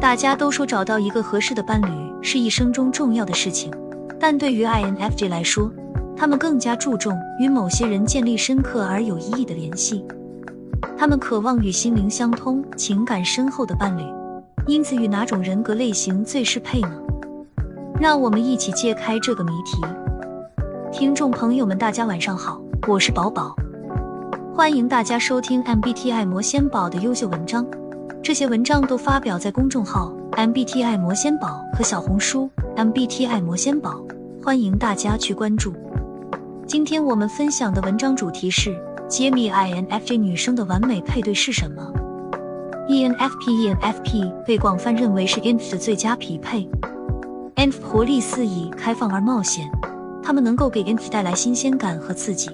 大家都说找到一个合适的伴侣是一生中重要的事情，但对于 INFJ 来说，他们更加注重与某些人建立深刻而有意义的联系。他们渴望与心灵相通、情感深厚的伴侣，因此与哪种人格类型最适配呢？让我们一起揭开这个谜题。听众朋友们，大家晚上好，我是宝宝，欢迎大家收听 MBTI 魔仙堡的优秀文章。这些文章都发表在公众号 MBTI 魔仙堡和小红书 MBTI 魔仙堡，欢迎大家去关注。今天我们分享的文章主题是揭秘 INFJ 女生的完美配对是什么。ENFP ENFP 被广泛认为是 INF 的最佳匹配。INF 活力四溢、开放而冒险，他们能够给 INF 带来新鲜感和刺激，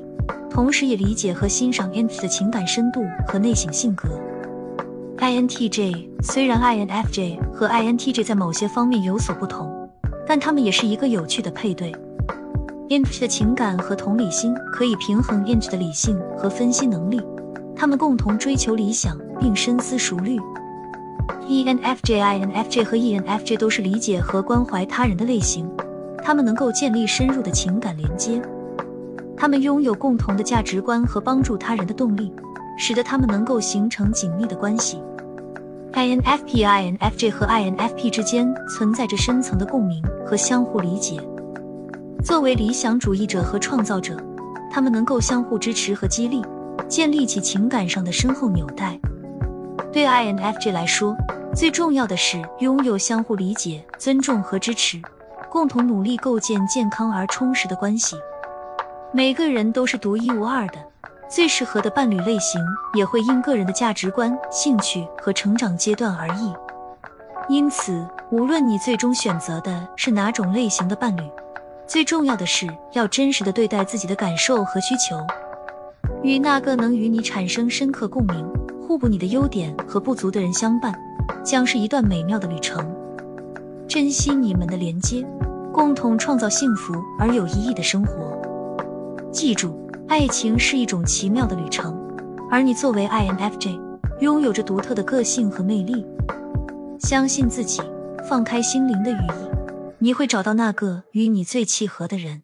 同时也理解和欣赏 INF 的情感深度和内省性格。INTJ 虽然 INFJ 和 INTJ 在某些方面有所不同，但他们也是一个有趣的配对。INTJ 的情感和同理心可以平衡 INTJ 的理性和分析能力，他们共同追求理想并深思熟虑。ENFJ、INFJ 和 ENFJ 都是理解和关怀他人的类型，他们能够建立深入的情感连接，他们拥有共同的价值观和帮助他人的动力。使得他们能够形成紧密的关系。INFP、INFJ 和 INFP 之间存在着深层的共鸣和相互理解。作为理想主义者和创造者，他们能够相互支持和激励，建立起情感上的深厚纽带。对 INFJ 来说，最重要的是拥有相互理解、尊重和支持，共同努力构建健康而充实的关系。每个人都是独一无二的。最适合的伴侣类型也会因个人的价值观、兴趣和成长阶段而异。因此，无论你最终选择的是哪种类型的伴侣，最重要的是要真实的对待自己的感受和需求，与那个能与你产生深刻共鸣、互补你的优点和不足的人相伴，将是一段美妙的旅程。珍惜你们的连接，共同创造幸福而有意义的生活。记住。爱情是一种奇妙的旅程，而你作为 INFJ，拥有着独特的个性和魅力。相信自己，放开心灵的羽翼，你会找到那个与你最契合的人。